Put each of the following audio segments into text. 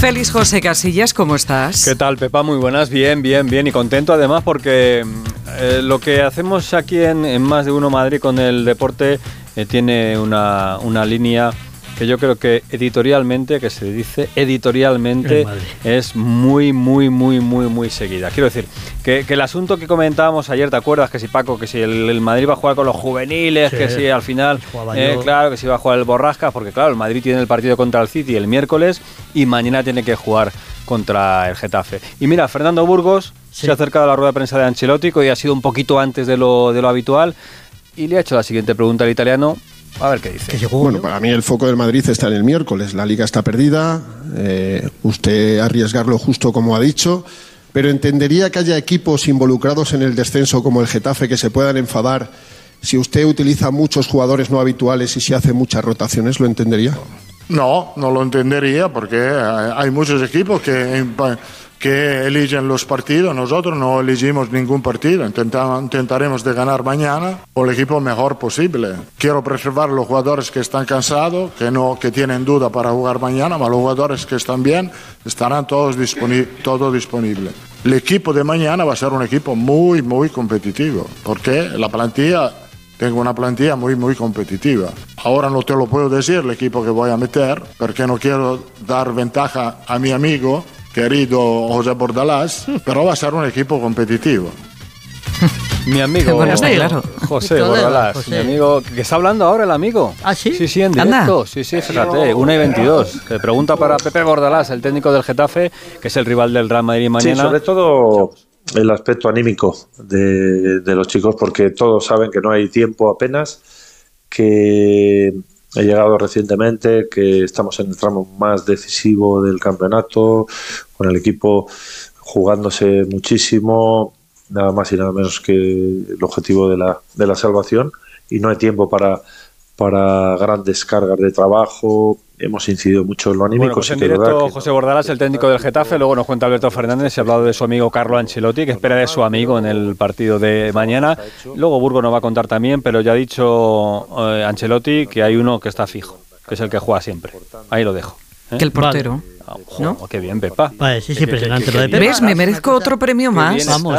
Félix José Casillas, ¿cómo estás? ¿Qué tal, Pepa? Muy buenas, bien, bien, bien y contento además porque eh, lo que hacemos aquí en, Más de Uno Madrid con el deporte eh, tiene una, una línea que yo creo que editorialmente, que se dice editorialmente, es muy, muy, muy, muy, muy seguida. Quiero decir, que, el asunto que comentábamos ayer, ¿te acuerdas? Que si Paco, que si el, Madrid va a jugar con los juveniles, que si al final, eh, claro, que si va a jugar el Borrasca, porque claro, el Madrid tiene el partido contra el City el miércoles y mañana tiene que jugar contra el Getafe. Y mira, Fernando Burgos se ha acercado a la rueda de prensa de Ancelotti, hoy ha sido un poquito antes de lo, de lo habitual, y le ha hecho la siguiente pregunta al italiano a ver qué dice. Bueno, para mí el foco del Madrid está en el miércoles. La liga está perdida. Eh, usted arriesgarlo justo como ha dicho. Pero entendería que haya equipos involucrados en el descenso como el Getafe que se puedan enfadar si usted utiliza muchos jugadores no habituales y si hace muchas rotaciones. ¿Lo entendería? No, no lo entendería porque hay muchos equipos que que eligen los partidos. Nosotros no elegimos ningún partido. intentaremos de ganar mañana con el equipo mejor posible. Quiero preservar los jugadores que están cansados, que, no, que tienen duda para jugar mañana, pero los jugadores que están bien estarán todos todo disponibles. El equipo de mañana va a ser un equipo muy, muy competitivo, porque la plantilla tengo una plantilla muy, muy competitiva. Ahora no te lo puedo decir el equipo que voy a meter, porque no quiero dar ventaja a mi amigo, querido José Bordalás, pero va a ser un equipo competitivo. Mi amigo José Bordalás, mi amigo, que está hablando ahora el amigo. ¿Ah, sí? Sí, sí, en directo. Sí, sí, fíjate, 1 y 22. Que pregunta para Pepe Bordalás, el técnico del Getafe, que es el rival del Real Madrid mañana. Sí, sobre todo el aspecto anímico de, de los chicos, porque todos saben que no hay tiempo apenas, que He llegado recientemente, que estamos en el tramo más decisivo del campeonato, con el equipo jugándose muchísimo, nada más y nada menos que el objetivo de la, de la salvación, y no hay tiempo para, para grandes cargas de trabajo, hemos incidido mucho en lo anímico. Bueno, pues en directo José Bordalás, el técnico del Getafe, luego nos cuenta Alberto Fernández, se ha hablado de su amigo Carlo Ancelotti, que espera de su amigo en el partido de mañana. Luego Burgo nos va a contar también, pero ya ha dicho eh, Ancelotti que hay uno que está fijo, que es el que juega siempre. Ahí lo dejo. ¿eh? Que el portero. ¿No? Qué bien, Pepa. Vale, sí, sí, impresionante lo de Pepa. ¿Ves? Me merezco otro premio más. Vamos,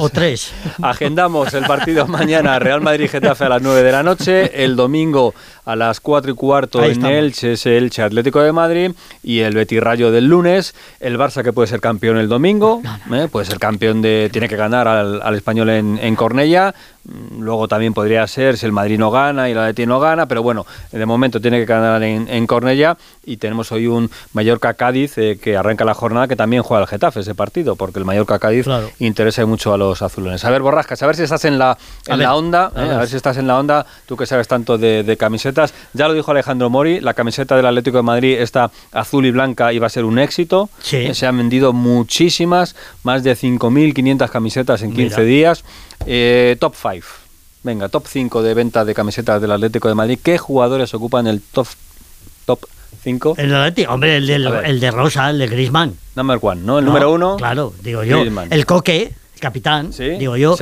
o, tres. Agendamos el partido mañana Real Madrid-Getafe a las 9 de la noche, el domingo a las 4 y cuarto en Elche es Elche Atlético de Madrid y el Betis Rayo del lunes, el Barça que puede ser campeón el domingo, ¿eh? puede ser campeón de, tiene que ganar al, español en, en Cornella, mm, luego también podría ser si el Madrid no gana y la Betis no gana, pero bueno, de momento tiene que ganar en, en Cornella y tenemos hoy un Mallorca-Cádiz eh, que arranca la jornada que también juega el Getafe ese partido, porque el Mallorca-Cádiz interesa mucho a los azulones. A ver, Borrascas, a ver si estás en la, en la onda, a, ¿eh? ver. si estás en la onda, tú que sabes tanto de, de camisetas ya lo dijo Alejandro Mori, la camiseta del Atlético de Madrid está azul y blanca y va a ser un éxito. Se han vendido muchísimas, más de 5.500 camisetas en 15 días. Eh, top 5. Venga, top 5 de venta de camisetas del Atlético de Madrid. ¿Qué jugadores ocupan el top top 5? El Atlético, hombre, el, de Rosa, el de Griezmann. Number one, ¿no? El número uno. Claro, digo yo. El Coque, capitán, digo yo.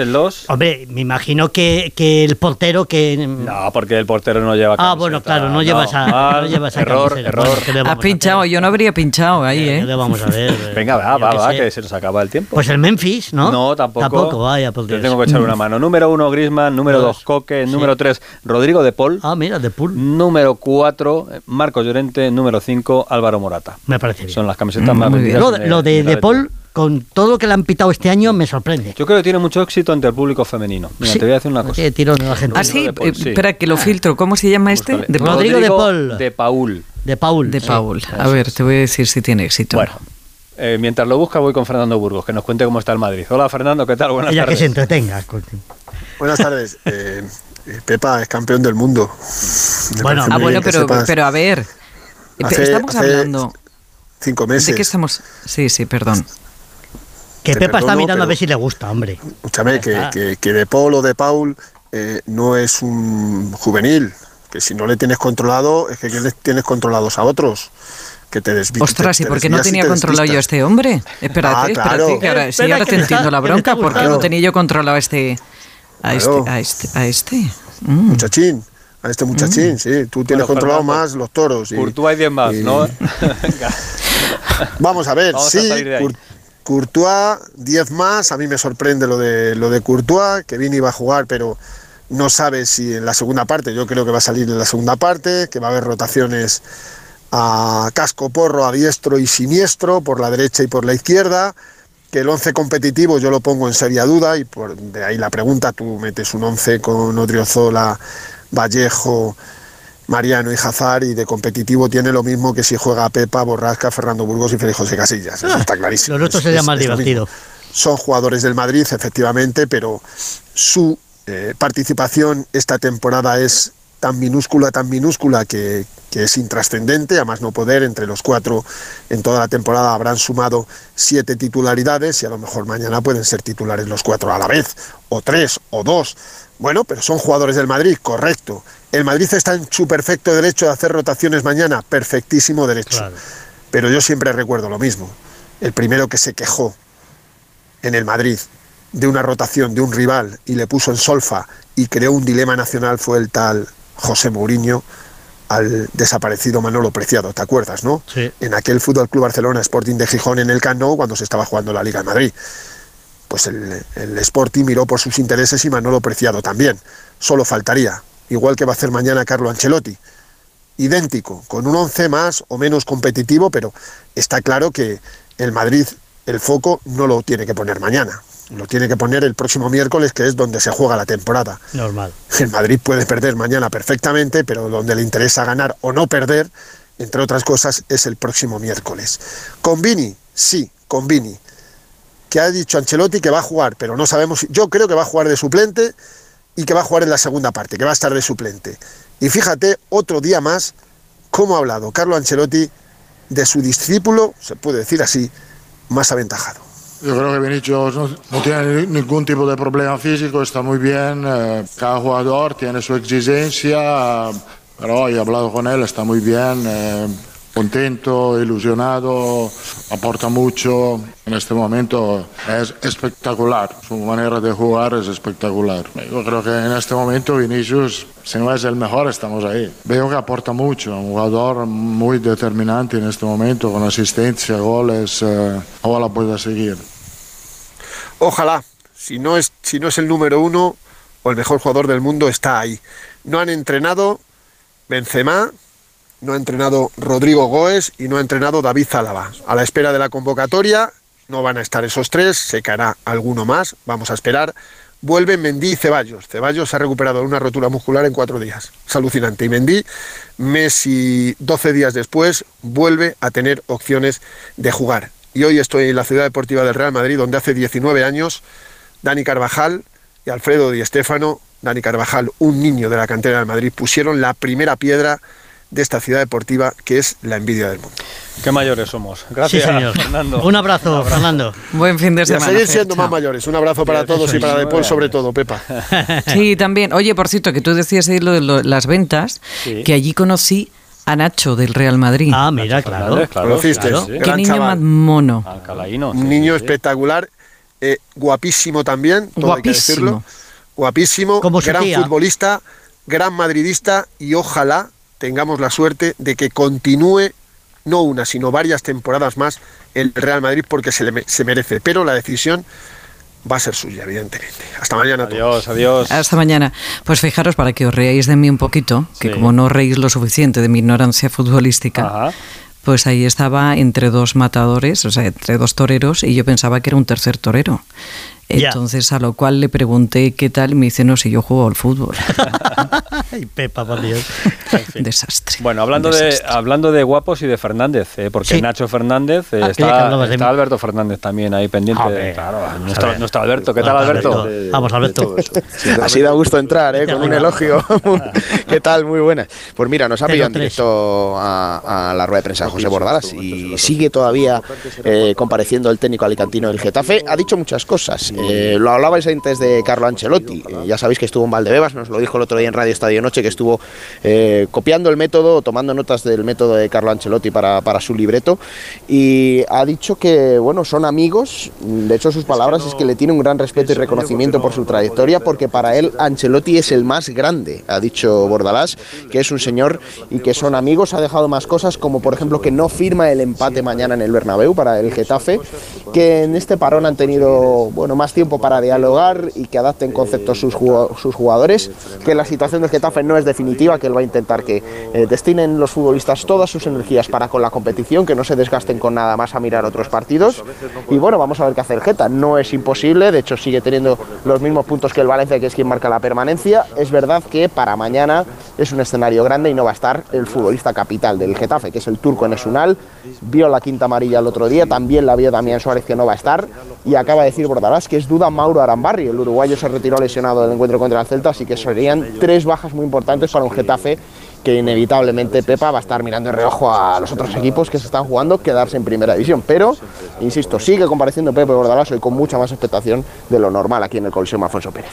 Hombre, me imagino que, que, el portero que... No, porque el portero no lleva Ah, bueno, claro, no, lleva esa, no lleva esa Error, error. Has pinchado, yo no habría pinchado ahí, ¿eh? ¿eh? vamos a ver. Venga, va, va, va, que se nos acaba el tiempo. Pues el Memphis, ¿no? No, tampoco. Tampoco, vaya, porque... Yo tengo que echar una mano. Número uno, Grisman. Número dos, Coque. Número tres, Rodrigo de Paul. Ah, mira, de Paul. Número cuatro, Marcos Llorente. Número cinco, Álvaro Morata. Me parece bien. Son las camisetas más vendidas. Lo de, de Paul con todo lo que le han pitado este año, me sorprende. Yo creo que tiene mucho éxito entre el público femenino. Mira, te voy a decir una cosa. Ah, sí, eh, espera que lo filtro. ¿Cómo se llama este? De Rodrigo, de Paul. De Paul. De Paul. De Paul. A ver, te voy a decir si tiene éxito. Bueno. Eh, mientras lo busca voy con Fernando Burgos, que nos cuente cómo está el Madrid. Hola Fernando, ¿qué tal? Buenas Ella tardes. que se entretenga. Buenas tardes. Eh, Pepa es campeón del mundo. bueno, ah, bueno pero, pero a ver, estamos hablando... Cinco meses. ¿De qué estamos? Sí, sí, perdón. Que Pepa está mirando a ver si le gusta, hombre. Escúchame, que, que, de Paul o de Paul eh, no es un juvenil. Que si no le tienes controlado, es que les tienes controlados a otros. Que te Ostras, ¿y por qué no tenía controlado yo a este hombre? Espérate, ah, espérate, que ahora, sí, ahora te entiendo la bronca. ¿Por qué no tenía yo controlado a este. a este. a este. A este? Mm. Muchachín. A este muchachín, mm. sí. Tú tienes controlado más los toros. Y, tú hay 10 más, ¿no? Vamos a ver, sí, Courtois, 10 más, a mí me sorprende lo de, lo de Courtois, que Vini va a jugar, pero no sabe si en la segunda parte, yo creo que va a salir en la segunda parte, que va a haber rotaciones a casco porro, a diestro y siniestro, por la derecha y por la izquierda, que el 11 competitivo yo lo pongo en seria duda, y por de ahí la pregunta, tú metes un 11 con Odriozola, Vallejo, Mariano y Hazard y de competitivo tiene lo mismo que si juega Pepa, Borrasca, Fernando Burgos y Félix José Casillas. Eso está clarísimo. Lo otro sería más divertido. Son jugadores del Madrid, efectivamente, pero su eh, participación esta temporada es tan minúscula, tan minúscula que, que es intrascendente, a más no poder, entre los cuatro en toda la temporada habrán sumado siete titularidades y a lo mejor mañana pueden ser titulares los cuatro a la vez, o tres, o dos. Bueno, pero son jugadores del Madrid, correcto. El Madrid está en su perfecto derecho de hacer rotaciones mañana, perfectísimo derecho. Pero yo siempre recuerdo lo mismo. El primero que se quejó en el Madrid de una rotación de un rival y le puso en solfa y creó un dilema nacional fue el tal José Mourinho al desaparecido Manolo Preciado, ¿te acuerdas, no? Sí. En aquel Fútbol Club Barcelona Sporting de Gijón en el Camp cuando se estaba jugando la Liga de Madrid. Pues el, el Sporting miró por sus intereses y Manolo Preciado también. Solo faltaría igual que va a hacer mañana Carlo Ancelotti. Idéntico, con un 11 más o menos competitivo, pero está claro que el Madrid el foco no lo tiene que poner mañana, lo tiene que poner el próximo miércoles, que es donde se juega la temporada. Normal. El Madrid puede perder mañana perfectamente, pero donde le interesa ganar o no perder, entre otras cosas, es el próximo miércoles. Con Vini, sí, con Vini, que ha dicho Ancelotti que va a jugar, pero no sabemos, yo creo que va a jugar de suplente y que va a jugar en la segunda parte, que va a estar de suplente. Y fíjate, otro día más, cómo ha hablado Carlo Ancelotti de su discípulo, se puede decir así, más aventajado. Yo creo que Vinicius no, tiene ningún tipo de problema físico, está muy bien, eh, cada jugador tiene su exigencia, pero he hablado con él, está muy bien. Eh, contento, ilusionado, aporta mucho. En este momento es espectacular, su manera de jugar es espectacular. Yo creo que en este momento Vinicius, si no es el mejor, estamos ahí. Veo que aporta mucho, un jugador muy determinante en este momento, con asistencia, goles, eh, ojalá pueda seguir. Ojalá, si no, es, si no es el número uno o el mejor jugador del mundo, está ahí. No han entrenado Benzema, no ha entrenado Rodrigo Goes y no ha entrenado David Zálava. A la espera de la convocatoria no van a estar esos tres, se caerá alguno más, vamos a esperar. Vuelven Mendy y Ceballos. Ceballos ha recuperado una rotura muscular en cuatro días. Es alucinante. Y Mendy, Messi, 12 días después, vuelve a tener opciones de jugar. Y hoy estoy en la ciudad deportiva del Real Madrid, donde hace 19 años Dani Carvajal y Alfredo Di Stéfano, Dani Carvajal, un niño de la cantera del Madrid, pusieron la primera piedra de esta ciudad deportiva que es la envidia del mundo. Qué mayores somos. Gracias, Fernando. Un abrazo, Fernando. Buen fin de semana. Y a seguir siendo más mayores. Un abrazo para todos y para Depol sobre todo, Pepa. Sí, también. Oye, por cierto, que tú decías ahí lo de las ventas, que allí conocí a Nacho del Real Madrid. Ah, mira, claro. claro, Qué niño más mono. Un niño espectacular, eh, guapísimo también, todo guapísimo. hay que decirlo. Guapísimo, gran futbolista, gran madridista y ojalá tengamos la suerte de que continúe no una, sino varias temporadas más el Real Madrid porque se, le, se merece. Pero la decisión va a ser suya, evidentemente. Hasta mañana. Adiós, adiós. Hasta mañana. Pues fijaros, para que os reáis de mí un poquito, que como no reís lo suficiente de mi ignorancia futbolística, pues ahí estaba entre dos matadores, o sea, entre dos toreros, y yo pensaba que era un tercer torero. Entonces, a lo cual le pregunté qué tal, y me dice, no, si yo juego al fútbol. Ay, Pepa, por Dios. Desastre. Bueno, hablando, De, hablando de guapos y de Fernández, eh, porque Nacho Fernández, eh, ah, está, Alberto Fernández también ahí pendiente. Claro, nuestro, Alberto. ¿Qué tal, Alberto? Vamos, Alberto. Así da gusto entrar, ¿eh? con un elogio. ¿Qué tal? Muy buenas. Pues mira, nos ha pillado en directo a, la rueda de prensa José Bordalas y sigue todavía eh, compareciendo el técnico alicantino del Getafe. Ha dicho muchas cosas Eh, lo hablabais antes de Carlo Ancelotti. Eh, ya sabéis que estuvo en Valdebebas, nos lo dijo el otro día en Radio Estadio Noche, que estuvo eh, copiando el método, tomando notas del método de Carlo Ancelotti para, para, su libreto. Y ha dicho que, bueno, son amigos. De hecho, sus palabras es que le tiene un gran respeto y reconocimiento por su trayectoria, porque para él Ancelotti es el más grande, ha dicho Bordalás, que es un señor y que son amigos. Ha dejado más cosas, como por ejemplo que no firma el empate mañana en el Bernabéu para el Getafe, que en este parón han tenido bueno, más tiempo para dialogar y que adapten conceptos sus, jugadores, que la situación del Getafe no es definitiva, que él va a intentar que eh, destinen los futbolistas todas sus energías para con la competición, que no se desgasten con nada más a mirar otros partidos. Y bueno, vamos a ver qué hace el Geta. No es imposible, de hecho sigue teniendo los mismos puntos que el Valencia, que es quien marca la permanencia. Es verdad que para mañana es un escenario grande y no va a estar el futbolista capital del Getafe, que es el turco Enesunal. Vio la quinta amarilla el otro día, también la vio Damián Suárez que no va a estar y acaba de decir Bordalás que es duda Mauro Arambarri. El uruguayo se retiró lesionado del encuentro contra el Celta, así que serían tres bajas muy importantes para un Getafe que inevitablemente Pepa va a estar mirando en reojo a los otros equipos que se están jugando quedarse en primera división. Pero, insisto, sigue compareciendo Pepe Bordalazo y con mucha más expectación de lo normal aquí en el Coliseo Alfonso Pérez.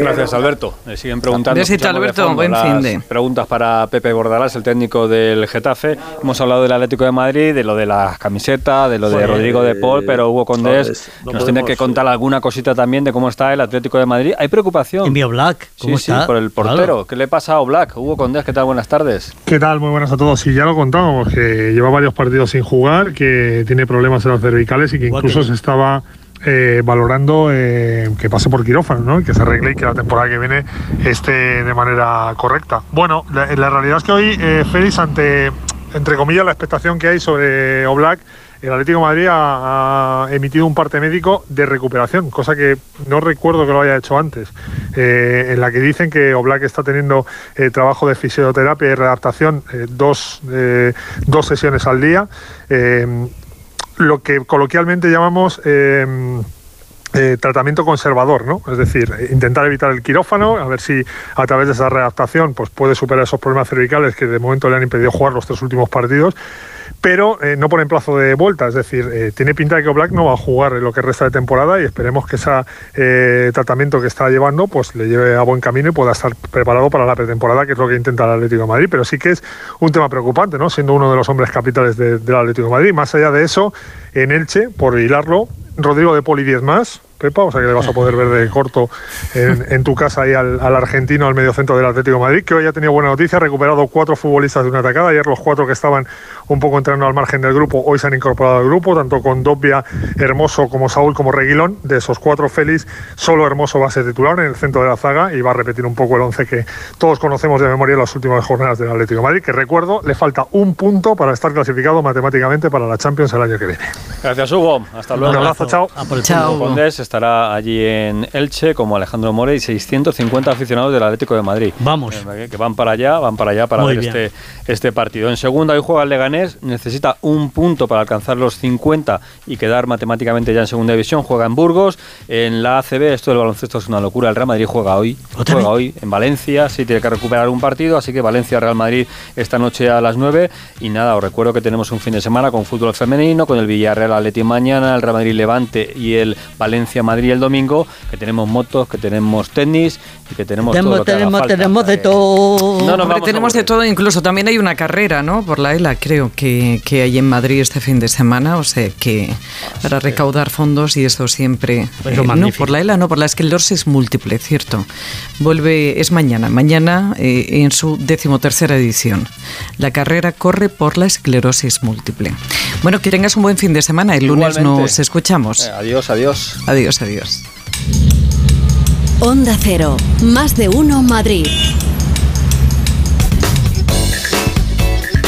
Gracias, Alberto. Me siguen preguntando. Alberto. Buen fin de. Preguntas para Pepe Bordalás, el técnico del Getafe. Hemos hablado del Atlético de Madrid, de lo de las camisetas, de lo de Rodrigo de Paul, pero Hugo Condés nos tiene que contar alguna cosita también de cómo está el Atlético de Madrid. ¿Hay preocupación? Envío Black. ¿Cómo sí, sí, por el portero. ¿Qué le pasa a Black? Hugo Condés, ¿qué tal? Buenas tardes. ¿Qué tal? Muy buenas a todos. Sí, ya lo contábamos, que lleva varios partidos sin jugar, que tiene problemas en las cervicales y que incluso se estaba eh, valorando eh, que pase por quirófano, ¿no? que se arregle y que la temporada que viene esté de manera correcta. Bueno, la, realidad es que hoy, eh, Félix, ante, entre comillas, la expectación que hay sobre Oblak, el Atlético Madrid ha, emitido un parte médico de recuperación, cosa que no recuerdo que lo haya hecho antes, eh, en la que dicen que Oblak está teniendo eh, trabajo de fisioterapia y readaptación eh, dos, dos sesiones al día, lo que coloquialmente llamamos... tratamiento conservador, ¿no? Es decir, intentar evitar el quirófano, a ver si a través de esa readaptación pues puede superar esos problemas cervicales que de momento le han impedido jugar los tres últimos partidos pero eh, no en plazo de vuelta, es decir, eh, tiene pinta de que Black no va a jugar en lo que resta de temporada y esperemos que ese eh, tratamiento que está llevando pues le lleve a buen camino y pueda estar preparado para la pretemporada, que es lo que intenta el Atlético de Madrid, pero sí que es un tema preocupante, ¿no? Siendo uno de los hombres capitales del Atlético de Madrid. Más allá de eso, en Elche, por hilarlo, Rodrigo de Poli 10 más, Pepa, o sea que le vas a poder ver de corto en, tu casa ahí al, argentino, al mediocentro del Atlético de Madrid, que hoy ha tenido buena noticia, ha recuperado cuatro futbolistas de una atacada, ayer los cuatro que estaban un poco entrando al margen del grupo, hoy se han incorporado al grupo, tanto con Dobbia, Hermoso como Saúl como Reguilón, de esos cuatro Félix, solo Hermoso va a ser titular en el centro de la zaga y va a repetir un poco el once que todos conocemos de memoria en las últimas jornadas del Atlético de Madrid, que recuerdo, le falta un punto para estar clasificado matemáticamente para la Champions el año que viene. Gracias Hugo, hasta luego. Un abrazo, chao. chao estará allí en Elche, como Alejandro More y 650 aficionados del Atlético de Madrid. Vamos. Que van para allá, van para allá para ver este, este partido. En segunda, hoy juega el Leganés, necesita un punto para alcanzar los 50 y quedar matemáticamente ya en segunda división. Juega en Burgos. En la ACB, esto del baloncesto es una locura. El Real Madrid juega hoy. Juega hoy en Valencia. Sí, tiene que recuperar un partido. Así que Valencia-Real Madrid esta noche a las 9. Y nada, os recuerdo que tenemos un fin de semana con fútbol femenino, con el Villarreal Atleti mañana, el Real Madrid Levante y el Valencia Madrid el domingo, que tenemos motos, que tenemos tenis y que tenemos, todo lo que tenemos, tenemos de todo. No, tenemos de todo, incluso también hay una carrera, ¿no? Por la ELA, creo que, que hay en Madrid este fin de semana, o sea que para recaudar fondos y esto siempre. Pues eh, no, por la ELA, no, por la esclerosis múltiple, cierto. Vuelve, es mañana, mañana eh, en su decimotercera edición. La carrera corre por la esclerosis múltiple. Bueno, que tengas un buen fin de semana. El lunes nos escuchamos. Eh, adiós, adiós. Adiós, adiós. Onda Cero, más de uno Madrid.